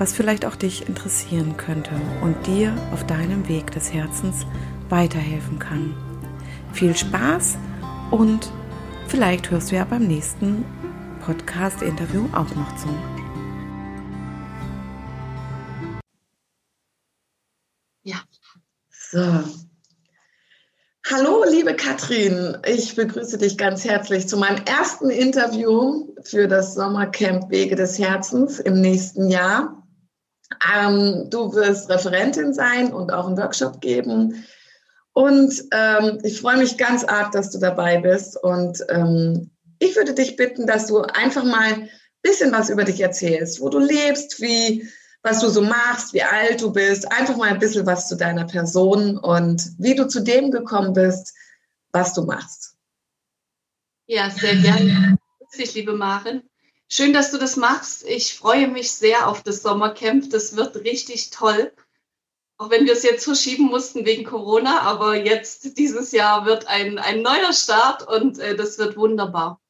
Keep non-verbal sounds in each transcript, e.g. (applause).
was vielleicht auch dich interessieren könnte und dir auf deinem Weg des Herzens weiterhelfen kann. Viel Spaß und vielleicht hörst du ja beim nächsten Podcast-Interview auch noch zu. Ja. So. Hallo, liebe Katrin. Ich begrüße dich ganz herzlich zu meinem ersten Interview für das Sommercamp Wege des Herzens im nächsten Jahr. Ähm, du wirst Referentin sein und auch einen Workshop geben. Und ähm, ich freue mich ganz arg, dass du dabei bist. Und ähm, ich würde dich bitten, dass du einfach mal ein bisschen was über dich erzählst, wo du lebst, wie, was du so machst, wie alt du bist. Einfach mal ein bisschen was zu deiner Person und wie du zu dem gekommen bist, was du machst. Ja, sehr gerne. Dich, liebe Maren. Schön, dass du das machst. Ich freue mich sehr auf das Sommercamp. Das wird richtig toll. Auch wenn wir es jetzt verschieben mussten wegen Corona, aber jetzt dieses Jahr wird ein, ein neuer Start und äh, das wird wunderbar.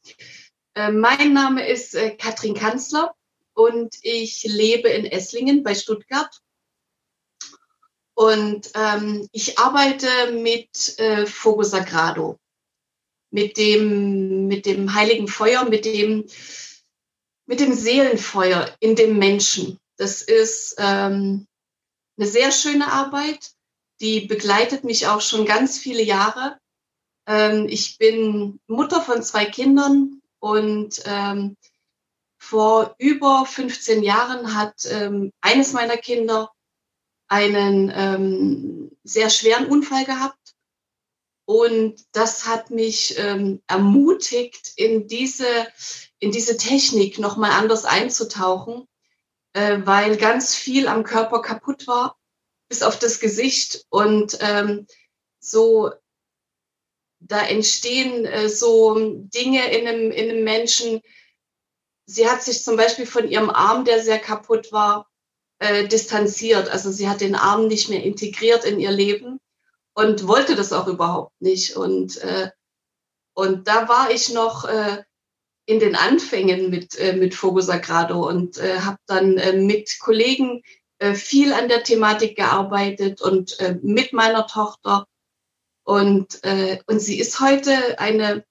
Äh, mein Name ist äh, Katrin Kanzler und ich lebe in Esslingen bei Stuttgart. Und ähm, ich arbeite mit äh, Fogo Sagrado, mit dem, mit dem heiligen Feuer, mit dem mit dem Seelenfeuer in dem Menschen. Das ist ähm, eine sehr schöne Arbeit, die begleitet mich auch schon ganz viele Jahre. Ähm, ich bin Mutter von zwei Kindern und ähm, vor über 15 Jahren hat ähm, eines meiner Kinder einen ähm, sehr schweren Unfall gehabt. Und das hat mich ähm, ermutigt, in diese, in diese Technik nochmal anders einzutauchen, äh, weil ganz viel am Körper kaputt war, bis auf das Gesicht. Und ähm, so, da entstehen äh, so Dinge in einem, in einem Menschen. Sie hat sich zum Beispiel von ihrem Arm, der sehr kaputt war, äh, distanziert. Also sie hat den Arm nicht mehr integriert in ihr Leben und wollte das auch überhaupt nicht. Und, äh, und da war ich noch äh, in den Anfängen mit, äh, mit Fogo Sagrado und äh, habe dann äh, mit Kollegen äh, viel an der Thematik gearbeitet und äh, mit meiner Tochter. Und, äh, und sie ist heute eine,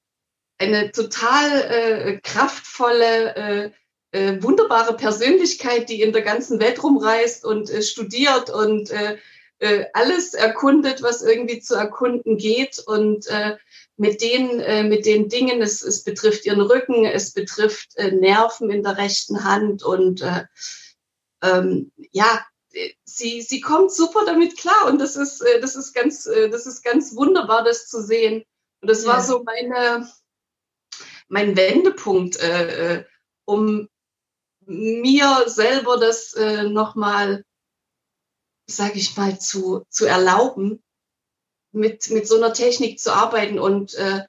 eine total äh, kraftvolle, äh, äh, wunderbare Persönlichkeit, die in der ganzen Welt rumreist und äh, studiert und äh, äh, alles erkundet, was irgendwie zu erkunden geht und äh, mit den, äh, mit den Dingen, es, es betrifft ihren Rücken, es betrifft äh, Nerven in der rechten Hand und äh, ähm, ja, sie, sie kommt super damit klar und das ist, äh, das ist ganz, äh, das ist ganz wunderbar, das zu sehen. Und das ja. war so meine, mein Wendepunkt, äh, äh um mir selber das äh, nochmal, sage ich mal, zu, zu erlauben, mit, mit so einer Technik zu arbeiten und, äh,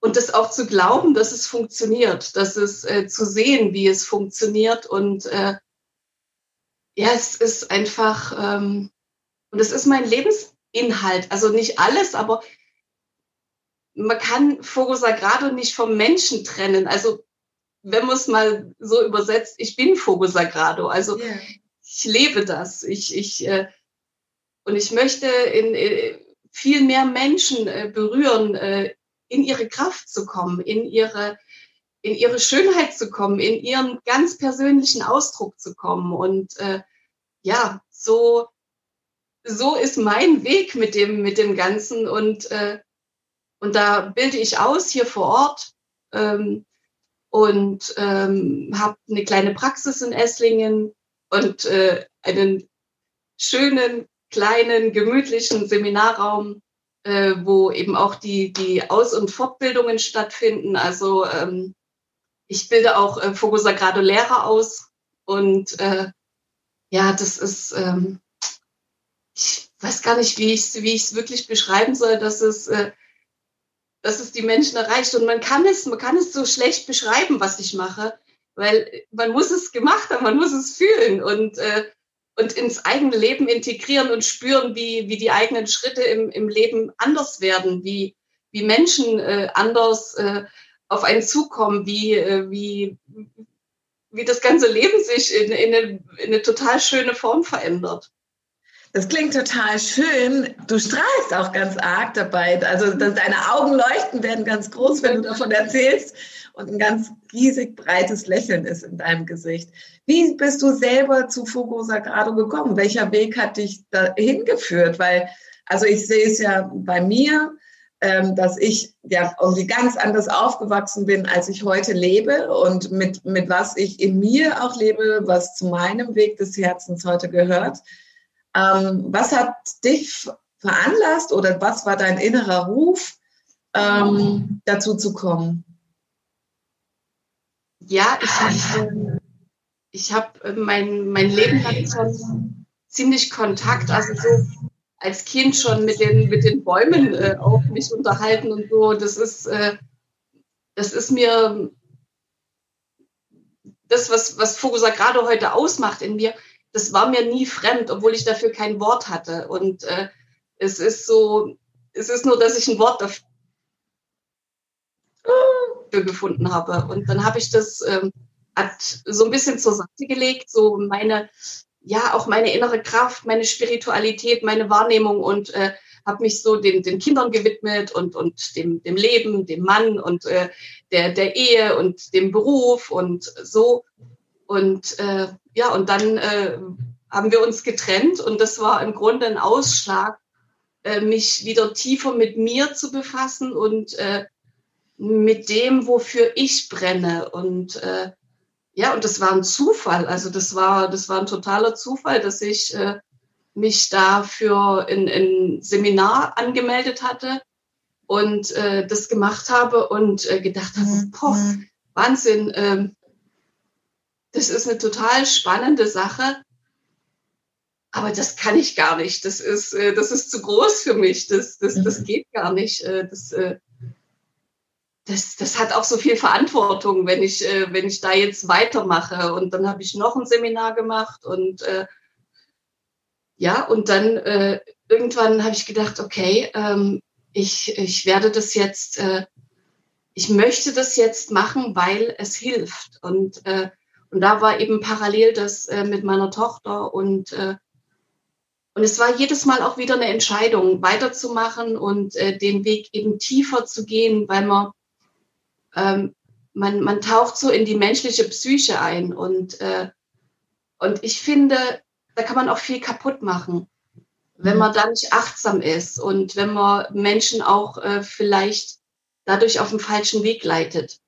und das auch zu glauben, dass es funktioniert, dass es äh, zu sehen, wie es funktioniert. Und äh, ja, es ist einfach, ähm, und es ist mein Lebensinhalt. Also nicht alles, aber man kann Fogo Sagrado nicht vom Menschen trennen. Also wenn man es mal so übersetzt, ich bin Fogo Sagrado. Also yeah. Ich lebe das. Ich, ich, äh, und ich möchte in, in viel mehr Menschen äh, berühren, äh, in ihre Kraft zu kommen, in ihre, in ihre Schönheit zu kommen, in ihren ganz persönlichen Ausdruck zu kommen. Und äh, ja, so, so ist mein Weg mit dem, mit dem Ganzen. Und, äh, und da bilde ich aus hier vor Ort. Ähm, und ähm, habe eine kleine Praxis in Esslingen und äh, einen schönen, kleinen, gemütlichen Seminarraum, äh, wo eben auch die, die Aus- und Fortbildungen stattfinden. Also ähm, ich bilde auch äh, Fokusagrado Lehrer aus und äh, ja, das ist, ähm, ich weiß gar nicht, wie ich es wie ich's wirklich beschreiben soll, dass es, äh, dass es die Menschen erreicht. Und man kann es, man kann es so schlecht beschreiben, was ich mache, weil man muss es gemacht haben, man muss es fühlen und, äh, und ins eigene Leben integrieren und spüren, wie, wie die eigenen Schritte im, im Leben anders werden, wie, wie Menschen äh, anders äh, auf einen zukommen, wie, äh, wie, wie das ganze Leben sich in, in, eine, in eine total schöne Form verändert. Das klingt total schön. Du strahlst auch ganz arg dabei. Also deine Augen leuchten, werden ganz groß, wenn du davon erzählst. Und ein ganz riesig breites Lächeln ist in deinem Gesicht. Wie bist du selber zu Fogo Sagrado gekommen? Welcher Weg hat dich dahin geführt? Weil, also ich sehe es ja bei mir, ähm, dass ich ja irgendwie ganz anders aufgewachsen bin, als ich heute lebe und mit, mit was ich in mir auch lebe, was zu meinem Weg des Herzens heute gehört. Ähm, was hat dich veranlasst oder was war dein innerer Ruf, ähm, dazu zu kommen? Ja, ich habe ich hab äh, mein, mein Leben lang schon ziemlich Kontakt, also so als Kind schon mit den, mit den Bäumen äh, auch mich unterhalten und so. Das ist, äh, das ist mir das, was, was Fokusa gerade heute ausmacht in mir, das war mir nie fremd, obwohl ich dafür kein Wort hatte. Und äh, es ist so, es ist nur, dass ich ein Wort dafür gefunden habe. Und dann habe ich das ähm, so ein bisschen zur Seite gelegt, so meine ja auch meine innere Kraft, meine Spiritualität, meine Wahrnehmung und äh, habe mich so den, den Kindern gewidmet und, und dem, dem Leben, dem Mann und äh, der, der Ehe und dem Beruf und so. Und äh, ja, und dann äh, haben wir uns getrennt und das war im Grunde ein Ausschlag, äh, mich wieder tiefer mit mir zu befassen und äh, mit dem, wofür ich brenne. Und äh, ja, und das war ein Zufall. Also das war, das war ein totaler Zufall, dass ich äh, mich da für ein, Seminar angemeldet hatte und äh, das gemacht habe und äh, gedacht habe, mhm. boah, mhm. Wahnsinn, äh, das ist eine total spannende Sache. Aber das kann ich gar nicht. Das ist, äh, das ist zu groß für mich. Das, das, das mhm. geht gar nicht. Äh, das, äh, das, das hat auch so viel Verantwortung, wenn ich, äh, wenn ich da jetzt weitermache. Und dann habe ich noch ein Seminar gemacht und äh, ja, und dann äh, irgendwann habe ich gedacht, okay, ähm, ich, ich werde das jetzt, äh, ich möchte das jetzt machen, weil es hilft. Und, äh, und da war eben parallel das äh, mit meiner Tochter und äh, und es war jedes Mal auch wieder eine Entscheidung, weiterzumachen und äh, den Weg eben tiefer zu gehen, weil man ähm, man, man taucht so in die menschliche Psyche ein und, äh, und ich finde, da kann man auch viel kaputt machen, wenn man da nicht achtsam ist und wenn man Menschen auch äh, vielleicht dadurch auf den falschen Weg leitet.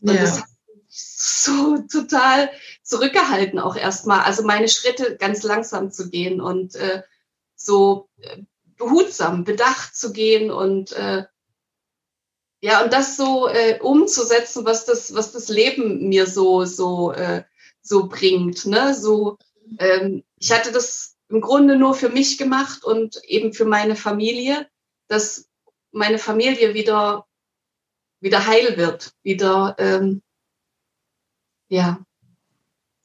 Und ja. das hat mich so (laughs) total zurückgehalten auch erstmal. Also meine Schritte ganz langsam zu gehen und äh, so äh, behutsam, bedacht zu gehen und äh, ja, und das so äh, umzusetzen, was das, was das Leben mir so, so, äh, so bringt. Ne? So, ähm, ich hatte das im Grunde nur für mich gemacht und eben für meine Familie, dass meine Familie wieder, wieder heil wird, wieder, ähm, ja.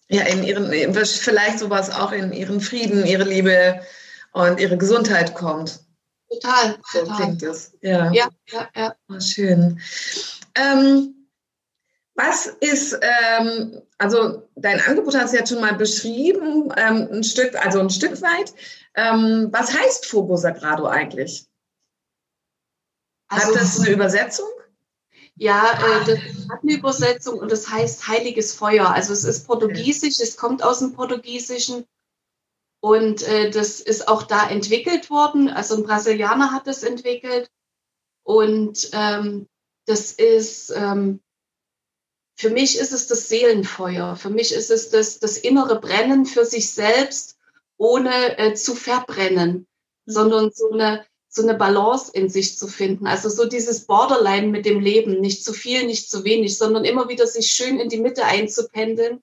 Ja, in ihren, vielleicht sowas auch in ihren Frieden, ihre Liebe und ihre Gesundheit kommt. Total. So total. klingt es. Ja, ja, ja. ja. Oh, schön. Ähm, was ist, ähm, also dein Angebot hast du jetzt schon mal beschrieben, ähm, ein Stück, also ein Stück weit. Ähm, was heißt Fogo Sagrado eigentlich? Also, hat das eine Übersetzung? Ja, äh, das hat eine Übersetzung und das heißt heiliges Feuer. Also es ist portugiesisch, es kommt aus dem Portugiesischen und äh, das ist auch da entwickelt worden. Also ein Brasilianer hat das entwickelt. Und ähm, das ist ähm, für mich ist es das Seelenfeuer. Für mich ist es das, das innere Brennen für sich selbst, ohne äh, zu verbrennen, mhm. sondern so eine, so eine Balance in sich zu finden. Also so dieses Borderline mit dem Leben, nicht zu viel, nicht zu wenig, sondern immer wieder sich schön in die Mitte einzupendeln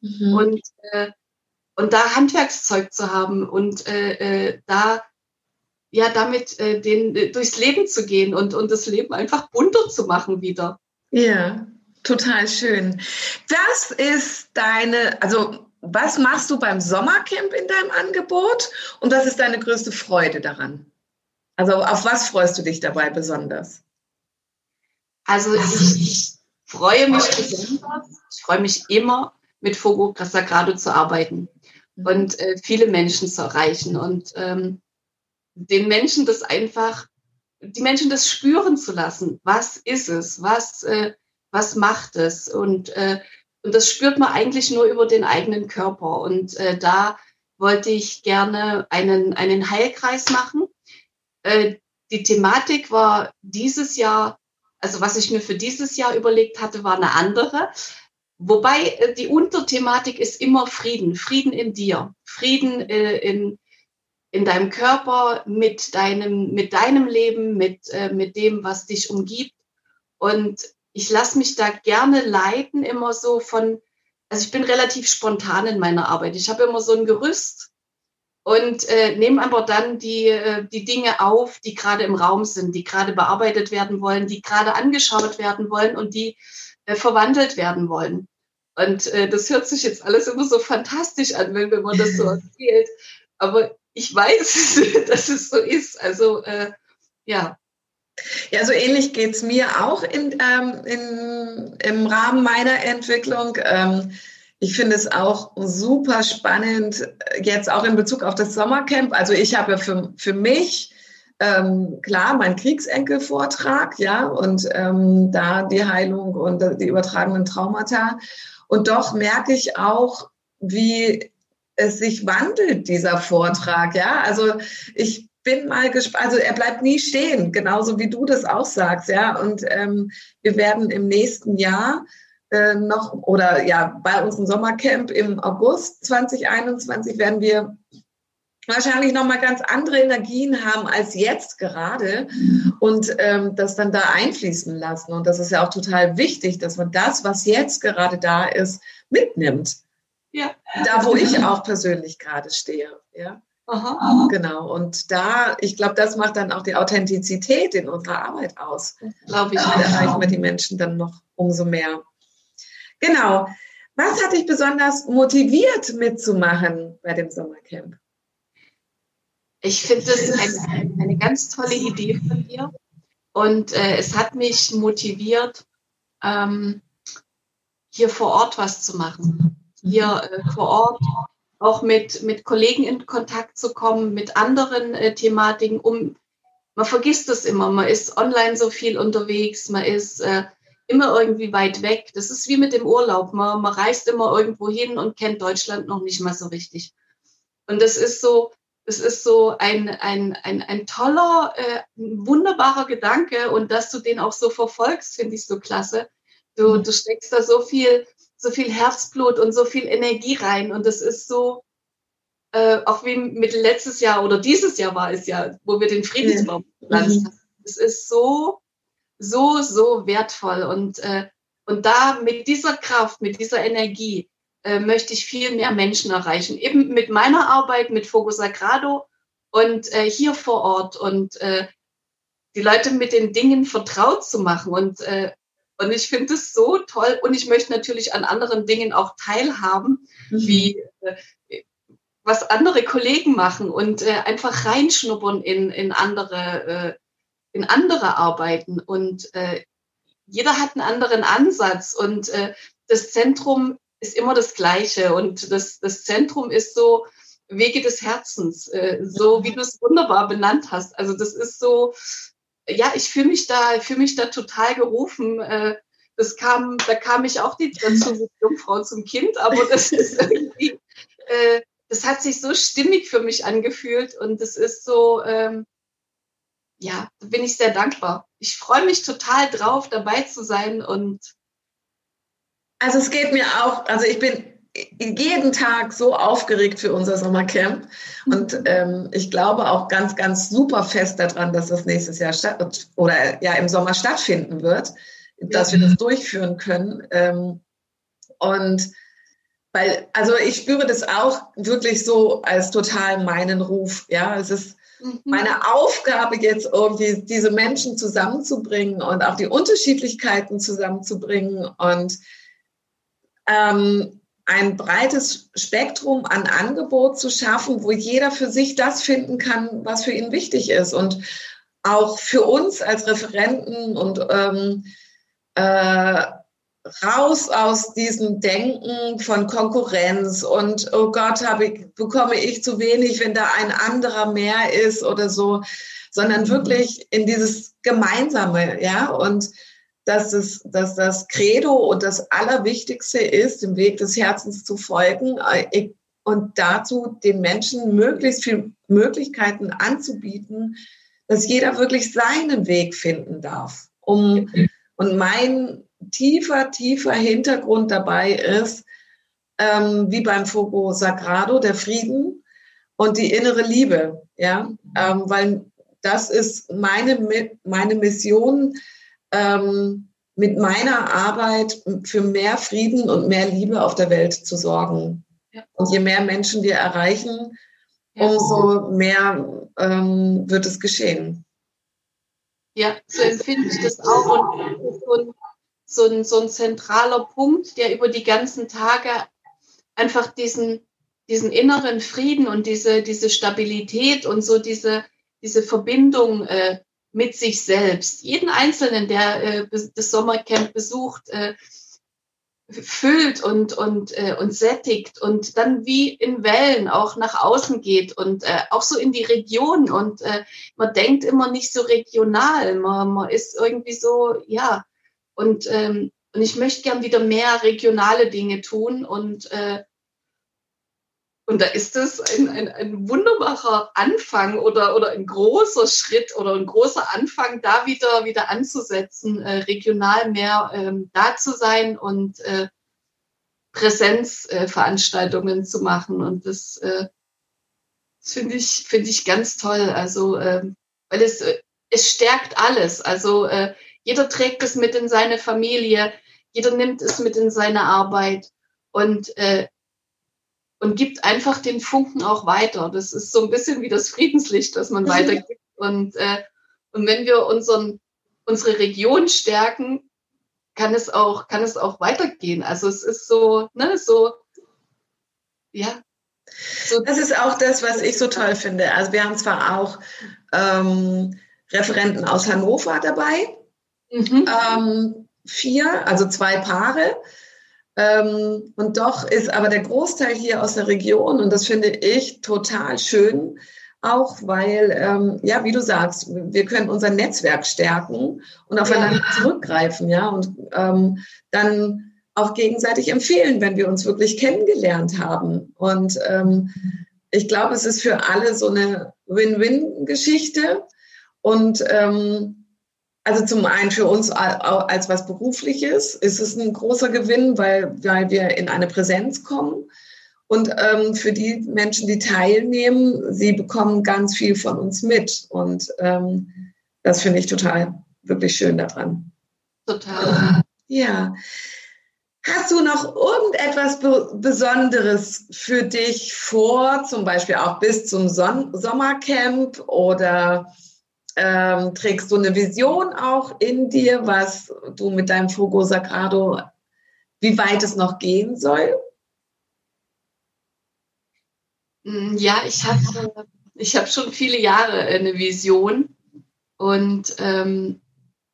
mhm. und, äh, und da Handwerkszeug zu haben und äh, äh, da ja damit äh, den, äh, durchs Leben zu gehen und, und das Leben einfach bunter zu machen wieder. Ja, total schön. Das ist deine, also was machst du beim Sommercamp in deinem Angebot und was ist deine größte Freude daran? Also auf was freust du dich dabei besonders? Also ich, ich freue mich besonders, ich freue mich immer, mit Fogo Sagrado zu arbeiten. Und äh, viele Menschen zu erreichen und ähm, den Menschen das einfach, die Menschen das spüren zu lassen. Was ist es? Was, äh, was macht es? Und, äh, und das spürt man eigentlich nur über den eigenen Körper. Und äh, da wollte ich gerne einen, einen Heilkreis machen äh, die Thematik war dieses Jahr, also was ich mir für dieses Jahr überlegt hatte, war eine andere. Wobei äh, die Unterthematik ist immer Frieden, Frieden in dir, Frieden äh, in, in deinem Körper, mit deinem, mit deinem Leben, mit, äh, mit dem, was dich umgibt. Und ich lasse mich da gerne leiten, immer so von, also ich bin relativ spontan in meiner Arbeit. Ich habe immer so ein Gerüst, und äh, nehmen aber dann die, äh, die Dinge auf, die gerade im Raum sind, die gerade bearbeitet werden wollen, die gerade angeschaut werden wollen und die verwandelt werden wollen. Und äh, das hört sich jetzt alles immer so fantastisch an, wenn, wenn man das so (laughs) erzählt. Aber ich weiß, (laughs) dass es so ist. Also äh, ja. Ja, so ähnlich geht's mir auch in, ähm, in, im Rahmen meiner Entwicklung. Ähm, ich finde es auch super spannend, jetzt auch in Bezug auf das Sommercamp. Also ich habe für, für mich ähm, klar meinen Kriegsenkelvortrag, ja, und ähm, da die Heilung und die übertragenen Traumata. Und doch merke ich auch, wie es sich wandelt, dieser Vortrag, ja. Also ich bin mal gespannt, also er bleibt nie stehen, genauso wie du das auch sagst, ja. Und ähm, wir werden im nächsten Jahr äh, noch oder ja bei unserem Sommercamp im August 2021 werden wir wahrscheinlich noch mal ganz andere Energien haben als jetzt gerade und ähm, das dann da einfließen lassen. Und das ist ja auch total wichtig, dass man das, was jetzt gerade da ist, mitnimmt. Ja. Da, wo ich auch persönlich gerade stehe. Ja. Aha. Genau. Und da, ich glaube, das macht dann auch die Authentizität in unserer Arbeit aus. Glaube ich. Da erreichen wir die Menschen dann noch umso mehr. Genau. Was hat dich besonders motiviert mitzumachen bei dem Sommercamp? Ich finde das eine, eine, ganz tolle Idee von dir. Und äh, es hat mich motiviert, ähm, hier vor Ort was zu machen. Hier äh, vor Ort auch mit, mit Kollegen in Kontakt zu kommen, mit anderen äh, Thematiken, um man vergisst es immer, man ist online so viel unterwegs, man ist äh, immer irgendwie weit weg. Das ist wie mit dem Urlaub. Man, man reist immer irgendwo hin und kennt Deutschland noch nicht mal so richtig. Und das ist so, das ist so ein, ein, ein, ein toller, äh, wunderbarer Gedanke und dass du den auch so verfolgst, finde ich so klasse. Du, mhm. du steckst da so viel, so viel Herzblut und so viel Energie rein und das ist so, äh, auch wie mit letztes Jahr oder dieses Jahr war es ja, wo wir den Friedensbaum gepflanzt mhm. haben. Es ist so so, so wertvoll. Und, äh, und da mit dieser Kraft, mit dieser Energie äh, möchte ich viel mehr Menschen erreichen. Eben mit meiner Arbeit, mit Fogo Sagrado und äh, hier vor Ort und äh, die Leute mit den Dingen vertraut zu machen. Und, äh, und ich finde es so toll. Und ich möchte natürlich an anderen Dingen auch teilhaben, mhm. wie äh, was andere Kollegen machen und äh, einfach reinschnuppern in, in andere äh, in andere arbeiten und äh, jeder hat einen anderen Ansatz und äh, das Zentrum ist immer das Gleiche und das, das Zentrum ist so Wege des Herzens, äh, so wie du es wunderbar benannt hast. Also das ist so, ja, ich fühle mich da, fühle mich da total gerufen. Äh, das kam, da kam ich auch die dazu mit Jungfrau zum Kind, aber das ist irgendwie, äh, das hat sich so stimmig für mich angefühlt und das ist so, ähm, ja, da bin ich sehr dankbar. Ich freue mich total drauf, dabei zu sein und Also es geht mir auch, also ich bin jeden Tag so aufgeregt für unser Sommercamp und mhm. ähm, ich glaube auch ganz, ganz super fest daran, dass das nächstes Jahr statt oder ja im Sommer stattfinden wird, dass wir das durchführen können. Ähm, und weil, also ich spüre das auch wirklich so als total meinen Ruf. Ja, es ist mhm. meine Aufgabe jetzt irgendwie diese Menschen zusammenzubringen und auch die Unterschiedlichkeiten zusammenzubringen und ähm, ein breites Spektrum an Angebot zu schaffen, wo jeder für sich das finden kann, was für ihn wichtig ist. Und auch für uns als Referenten und ähm, äh, raus aus diesem Denken von Konkurrenz und oh Gott, habe ich, bekomme ich zu wenig, wenn da ein anderer mehr ist oder so, sondern wirklich in dieses Gemeinsame, ja, und dass, es, dass das Credo und das Allerwichtigste ist, dem Weg des Herzens zu folgen äh, und dazu den Menschen möglichst viele Möglichkeiten anzubieten, dass jeder wirklich seinen Weg finden darf. Um, und mein tiefer, tiefer Hintergrund dabei ist, ähm, wie beim Fogo Sagrado, der Frieden und die innere Liebe, ja, ähm, weil das ist meine, meine Mission, ähm, mit meiner Arbeit für mehr Frieden und mehr Liebe auf der Welt zu sorgen. Ja. Und je mehr Menschen wir erreichen, ja. umso mehr ähm, wird es geschehen. Ja, so empfinde ich das auch. Und so ein, so, ein, so ein zentraler Punkt, der über die ganzen Tage einfach diesen, diesen inneren Frieden und diese, diese Stabilität und so diese, diese Verbindung äh, mit sich selbst. Jeden Einzelnen, der äh, das Sommercamp besucht, äh, füllt und, und, äh, und sättigt und dann wie in Wellen auch nach außen geht und äh, auch so in die Region. Und äh, man denkt immer nicht so regional, man, man ist irgendwie so, ja. Und, ähm, und ich möchte gern wieder mehr regionale Dinge tun und äh, und da ist es ein, ein, ein wunderbarer Anfang oder, oder ein großer Schritt oder ein großer Anfang, da wieder, wieder anzusetzen, äh, regional mehr ähm, da zu sein und äh, Präsenzveranstaltungen äh, zu machen. Und das, äh, das finde ich, finde ich ganz toll. Also, äh, weil es, äh, es stärkt alles. Also, äh, jeder trägt es mit in seine Familie, jeder nimmt es mit in seine Arbeit. Und äh, und gibt einfach den Funken auch weiter. Das ist so ein bisschen wie das Friedenslicht, das man weitergibt. Und, äh, und wenn wir unseren, unsere Region stärken, kann es auch, kann es auch weitergehen. Also es ist so, ne, so, ja. So das ist auch das, was ich so toll finde. Also wir haben zwar auch ähm, Referenten aus Hannover dabei, mhm. ähm, vier, also zwei Paare. Ähm, und doch ist aber der Großteil hier aus der Region und das finde ich total schön, auch weil, ähm, ja, wie du sagst, wir können unser Netzwerk stärken und aufeinander ja. zurückgreifen, ja, und ähm, dann auch gegenseitig empfehlen, wenn wir uns wirklich kennengelernt haben. Und ähm, ich glaube, es ist für alle so eine Win-Win-Geschichte. Und ähm, also zum einen für uns als was Berufliches ist es ein großer Gewinn, weil, weil wir in eine Präsenz kommen. Und ähm, für die Menschen, die teilnehmen, sie bekommen ganz viel von uns mit. Und ähm, das finde ich total, wirklich schön daran. Total. Ja. Hast du noch irgendetwas Besonderes für dich vor, zum Beispiel auch bis zum Son Sommercamp oder ähm, trägst du eine Vision auch in dir, was du mit deinem Fogo Sagrado, wie weit es noch gehen soll? Mm, ja, ich habe ich hab schon viele Jahre eine Vision und ähm,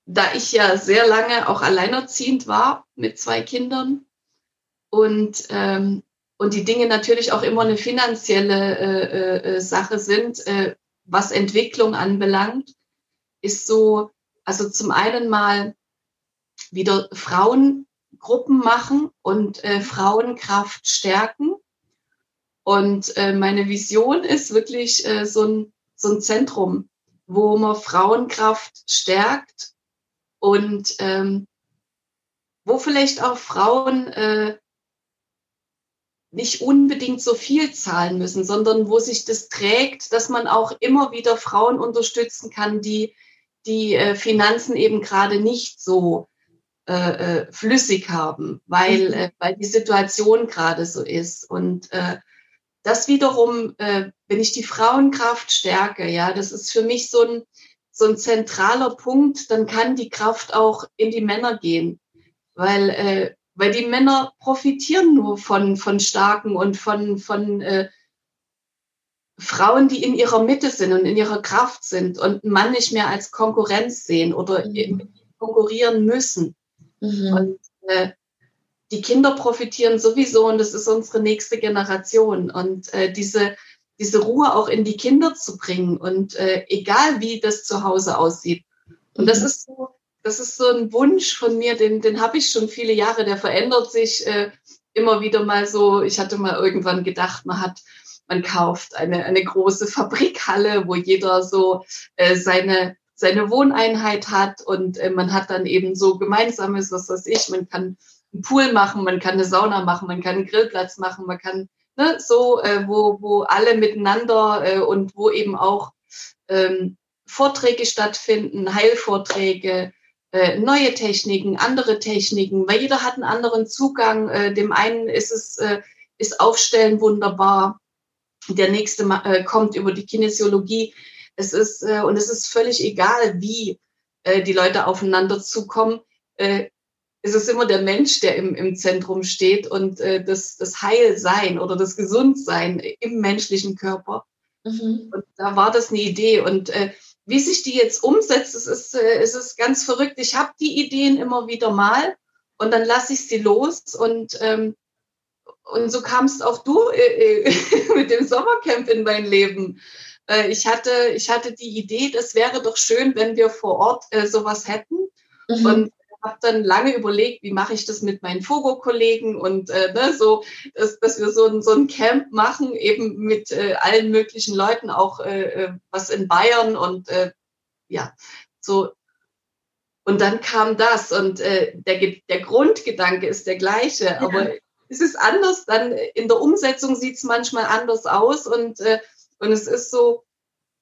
da ich ja sehr lange auch alleinerziehend war mit zwei Kindern und, ähm, und die Dinge natürlich auch immer eine finanzielle äh, äh, Sache sind, äh, was Entwicklung anbelangt, ist so, also zum einen mal wieder Frauengruppen machen und äh, Frauenkraft stärken. Und äh, meine Vision ist wirklich äh, so, ein, so ein Zentrum, wo man Frauenkraft stärkt und ähm, wo vielleicht auch Frauen äh, nicht unbedingt so viel zahlen müssen, sondern wo sich das trägt, dass man auch immer wieder Frauen unterstützen kann, die die äh, Finanzen eben gerade nicht so äh, äh flüssig haben, weil, mhm. äh, weil die Situation gerade so ist. Und äh, das wiederum, äh, wenn ich die Frauenkraft stärke, ja, das ist für mich so ein, so ein zentraler Punkt, dann kann die Kraft auch in die Männer gehen. Weil, äh, weil die Männer profitieren nur von, von starken und von, von äh, Frauen, die in ihrer Mitte sind und in ihrer Kraft sind und einen Mann nicht mehr als Konkurrenz sehen oder mhm. konkurrieren müssen. Mhm. Und äh, die Kinder profitieren sowieso und das ist unsere nächste Generation. Und äh, diese, diese Ruhe auch in die Kinder zu bringen und äh, egal wie das zu Hause aussieht. Und das mhm. ist so, das ist so ein Wunsch von mir, den, den habe ich schon viele Jahre, der verändert sich äh, immer wieder mal so. Ich hatte mal irgendwann gedacht, man hat, man kauft eine, eine große Fabrikhalle, wo jeder so äh, seine, seine Wohneinheit hat und äh, man hat dann eben so gemeinsames, was weiß ich, man kann einen Pool machen, man kann eine Sauna machen, man kann einen Grillplatz machen, man kann ne, so, äh, wo, wo alle miteinander äh, und wo eben auch ähm, Vorträge stattfinden, Heilvorträge, äh, neue Techniken, andere Techniken, weil jeder hat einen anderen Zugang. Äh, dem einen ist es äh, ist Aufstellen wunderbar, der nächste äh, kommt über die Kinesiologie. Es ist äh, und es ist völlig egal, wie äh, die Leute aufeinander zukommen. Äh, es ist immer der Mensch, der im, im Zentrum steht und äh, das, das Heilsein oder das Gesundsein im menschlichen Körper. Mhm. Und da war das eine Idee. Und äh, wie sich die jetzt umsetzt, es ist, äh, es ist ganz verrückt. Ich habe die Ideen immer wieder mal und dann lasse ich sie los und ähm, und so kamst auch du äh, äh (laughs) mit dem Sommercamp in mein Leben. Äh, ich hatte ich hatte die Idee, das wäre doch schön, wenn wir vor Ort äh, sowas hätten. Mhm. Und habe dann lange überlegt, wie mache ich das mit meinen Fogo-Kollegen und äh, ne, so, dass, dass wir so ein, so ein Camp machen, eben mit äh, allen möglichen Leuten, auch was in Bayern und ja, so. Und dann kam das und äh, der, der Grundgedanke ist der gleiche, ja. aber es ist anders, dann in der Umsetzung sieht es manchmal anders aus und, äh, und es ist so,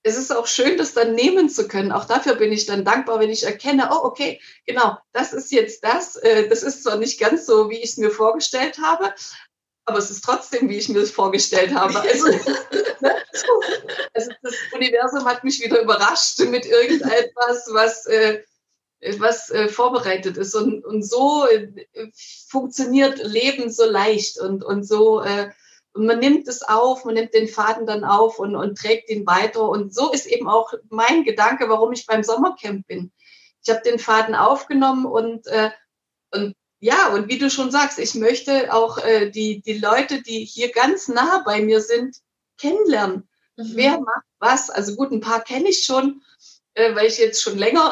es ist auch schön, das dann nehmen zu können. Auch dafür bin ich dann dankbar, wenn ich erkenne, oh, okay, genau, das ist jetzt das. Äh, das ist zwar nicht ganz so, wie ich es mir vorgestellt habe, aber es ist trotzdem, wie ich mir es vorgestellt habe. (laughs) Also, also, das Universum hat mich wieder überrascht mit irgendetwas, was, äh, was äh, vorbereitet ist. Und, und so funktioniert Leben so leicht und, und so und man nimmt es auf, man nimmt den Faden dann auf und, und trägt ihn weiter. Und so ist eben auch mein Gedanke, warum ich beim Sommercamp bin. Ich habe den Faden aufgenommen und, äh, und ja, und wie du schon sagst, ich möchte auch äh, die, die Leute, die hier ganz nah bei mir sind, kennenlernen. Mhm. Wer macht was? Also gut, ein paar kenne ich schon, äh, weil ich jetzt schon länger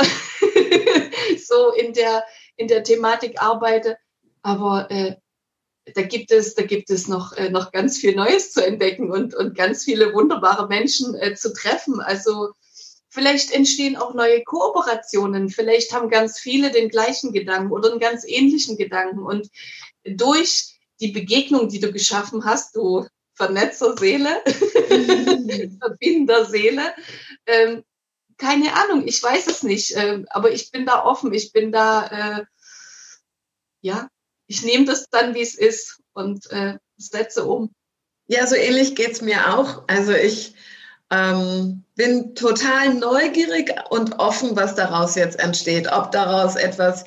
(laughs) so in der, in der Thematik arbeite. Aber äh, da gibt es, da gibt es noch, äh, noch ganz viel Neues zu entdecken und, und ganz viele wunderbare Menschen äh, zu treffen. Also vielleicht entstehen auch neue Kooperationen. Vielleicht haben ganz viele den gleichen Gedanken oder einen ganz ähnlichen Gedanken. Und durch die Begegnung, die du geschaffen hast, du Vernetzer Seele, (laughs) Verbinder Seele, ähm, keine Ahnung, ich weiß es nicht, äh, aber ich bin da offen, ich bin da, äh, ja, ich nehme das dann, wie es ist und äh, setze um. Ja, so ähnlich geht es mir auch. Also ich ähm, bin total neugierig und offen, was daraus jetzt entsteht. Ob daraus etwas,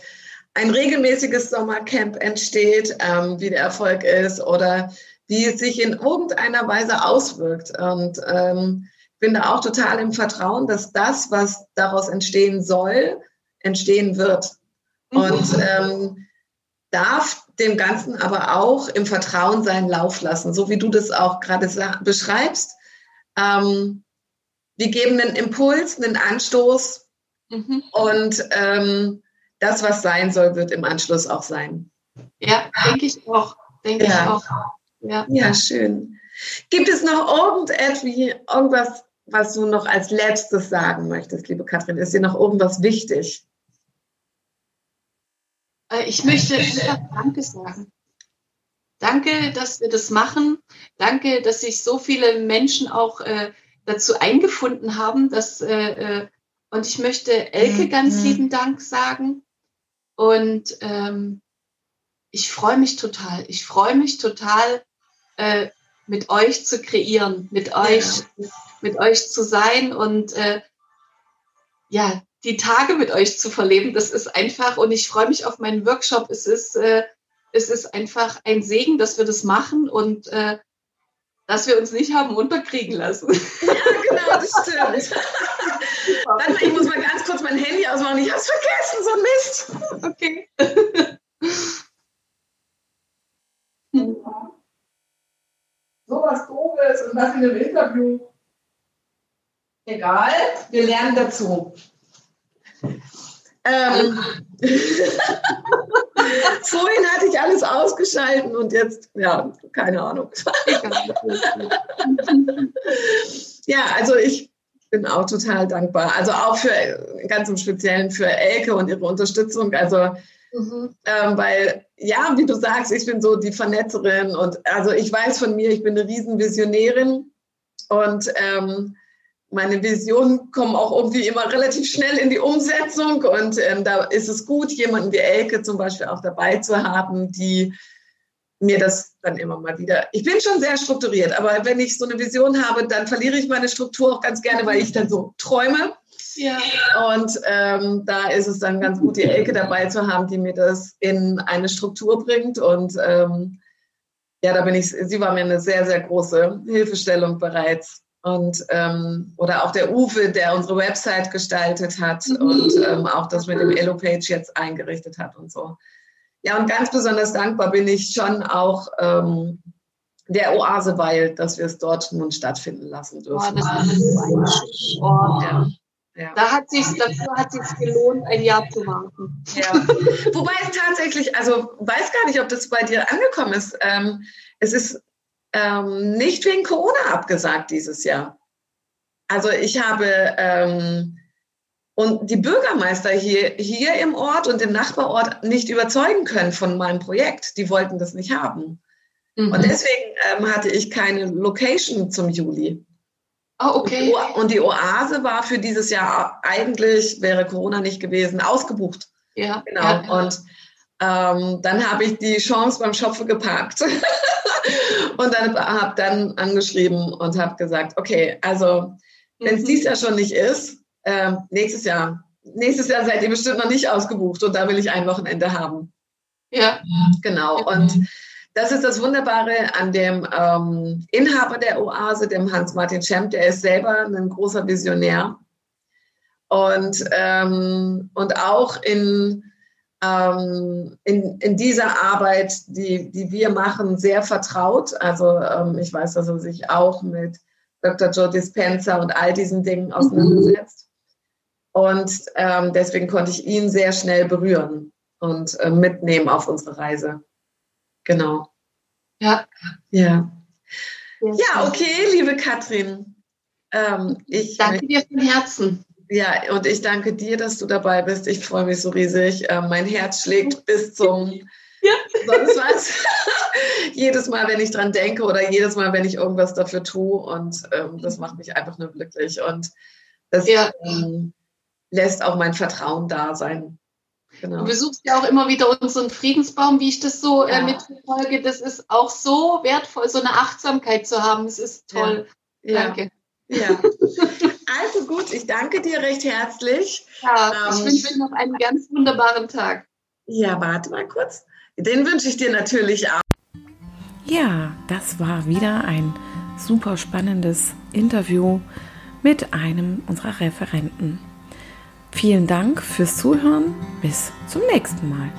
ein regelmäßiges Sommercamp entsteht, ähm, wie der Erfolg ist oder wie es sich in irgendeiner Weise auswirkt. Und ähm, bin da auch total im Vertrauen, dass das, was daraus entstehen soll, entstehen wird. Mhm. Und ähm, darf dem Ganzen aber auch im Vertrauen seinen Lauf lassen, so wie du das auch gerade beschreibst. Ähm, wir geben einen Impuls, einen Anstoß mhm. und ähm, das, was sein soll, wird im Anschluss auch sein. Ja, denke ich auch. Denke ja. ich auch. Ja. ja, schön. Gibt es noch irgendwas, was du noch als letztes sagen möchtest, liebe Katrin? Ist dir noch irgendwas wichtig? Äh, ich möchte einfach Danke sagen. Danke, dass wir das machen. Danke, dass sich so viele Menschen auch äh, dazu eingefunden haben. Dass, äh, äh und ich möchte Elke mhm. ganz lieben Dank sagen. Und ähm, ich freue mich total. Ich freue mich total, äh, mit euch zu kreieren, mit euch, ja. Mit euch zu sein und äh, ja, die Tage mit euch zu verleben. Das ist einfach, und ich freue mich auf meinen Workshop. Es ist, äh, es ist einfach ein Segen, dass wir das machen und äh, dass wir uns nicht haben unterkriegen lassen. (laughs) Ja, genau, das stimmt. Dann, ich muss mal ganz kurz mein Handy ausmachen. Ich habe es vergessen, so Mist. Okay. (laughs) so was Doofes und das in einem Interview. Egal, wir lernen dazu. Ähm, (laughs) Vorhin hatte ich alles ausgeschalten und jetzt, ja, keine Ahnung. (laughs) ja, also ich bin auch total dankbar. Also auch für ganz im Speziellen für Elke und ihre Unterstützung. Also Mhm. Ähm, weil, ja, wie du sagst, ich bin so die Vernetzerin und also ich weiß von mir, ich bin eine Riesenvisionärin und ähm, meine Visionen kommen auch irgendwie immer relativ schnell in die Umsetzung und ähm, da ist es gut, jemanden wie Elke zum Beispiel auch dabei zu haben, die mir das dann immer mal wieder. Ich bin schon sehr strukturiert, aber wenn ich so eine Vision habe, dann verliere ich meine Struktur auch ganz gerne, weil ich dann so träume ja. Und ähm, da ist es dann ganz gut, die Elke dabei zu haben, die mir das in eine Struktur bringt. Und ähm, ja, da bin ich, sie war mir eine sehr, sehr große Hilfestellung bereits. Und ähm, oder auch der Uwe, der unsere Website gestaltet hat mhm. und ähm, auch das mit dem Elo-Page jetzt eingerichtet hat und so. Ja, und ganz besonders dankbar bin ich schon auch ähm, der Oase Weil, dass wir es dort nun stattfinden lassen dürfen. Oh, das ist ein Ort. Ja. Ja. Da hat sich dafür hat sich gelohnt, ein Jahr zu warten. Ja. Wobei es tatsächlich, also weiß gar nicht, ob das bei dir angekommen ist. Ähm, es ist ähm, nicht wegen Corona abgesagt dieses Jahr. Also ich habe ähm, und die Bürgermeister hier, hier im Ort und im Nachbarort nicht überzeugen können von meinem Projekt. Die wollten das nicht haben. Mhm. Und deswegen ähm, hatte ich keine Location zum Juli. Oh, okay. Und die Oase war für dieses Jahr eigentlich, wäre Corona nicht gewesen, ausgebucht. Ja. Genau. Ja. Und ähm, dann habe ich die Chance beim Schopfe geparkt (laughs) (laughs) und dann habe dann angeschrieben und habe gesagt, okay, also wenn es mhm. dieses Jahr schon nicht ist, äh, nächstes Jahr, nächstes Jahr seid ihr bestimmt noch nicht ausgebucht und da will ich ein Wochenende haben. Ja. Genau. Und das ist das Wunderbare an dem ähm, Inhaber der Oase, dem Hans-Martin Schemp. Der ist selber ein großer Visionär. Und, ähm, und auch in, ähm, in, in dieser Arbeit, die, die wir machen, sehr vertraut. Also ähm, ich weiß, dass er sich auch mit Dr. Joe Dispenza und all diesen Dingen auseinandersetzt. Und ähm, deswegen konnte ich ihn sehr schnell berühren und äh, mitnehmen auf unsere Reise. Genau. Ja. Ja. Ja, okay, liebe Katrin. Ähm, ich danke dir von Herzen. Ja, und ich danke dir, dass du dabei bist. Ich freue mich so riesig. Ähm, mein Herz schlägt bis zum ja. sonst was. (laughs) jedes Mal, wenn ich dran denke oder jedes Mal, wenn ich irgendwas dafür tue. Und ähm, das macht mich einfach nur glücklich. Und das ja. ähm, lässt auch mein Vertrauen da sein. Genau. Du besuchst ja auch immer wieder unseren Friedensbaum, wie ich das so äh, ja. äh, mitverfolge. Das ist auch so wertvoll, so eine Achtsamkeit zu haben. Es ist toll. Ja. Danke. Ja. (laughs) Also gut, ich danke dir recht herzlich. Ja, ich ähm, wünsche dir noch einen ganz wunderbaren Tag. Ja, warte mal kurz. Den wünsche ich dir natürlich auch. Ja, das war wieder ein super spannendes Interview mit einem unserer Referenten. Vielen Dank fürs Zuhören. Bis zum nächsten Mal.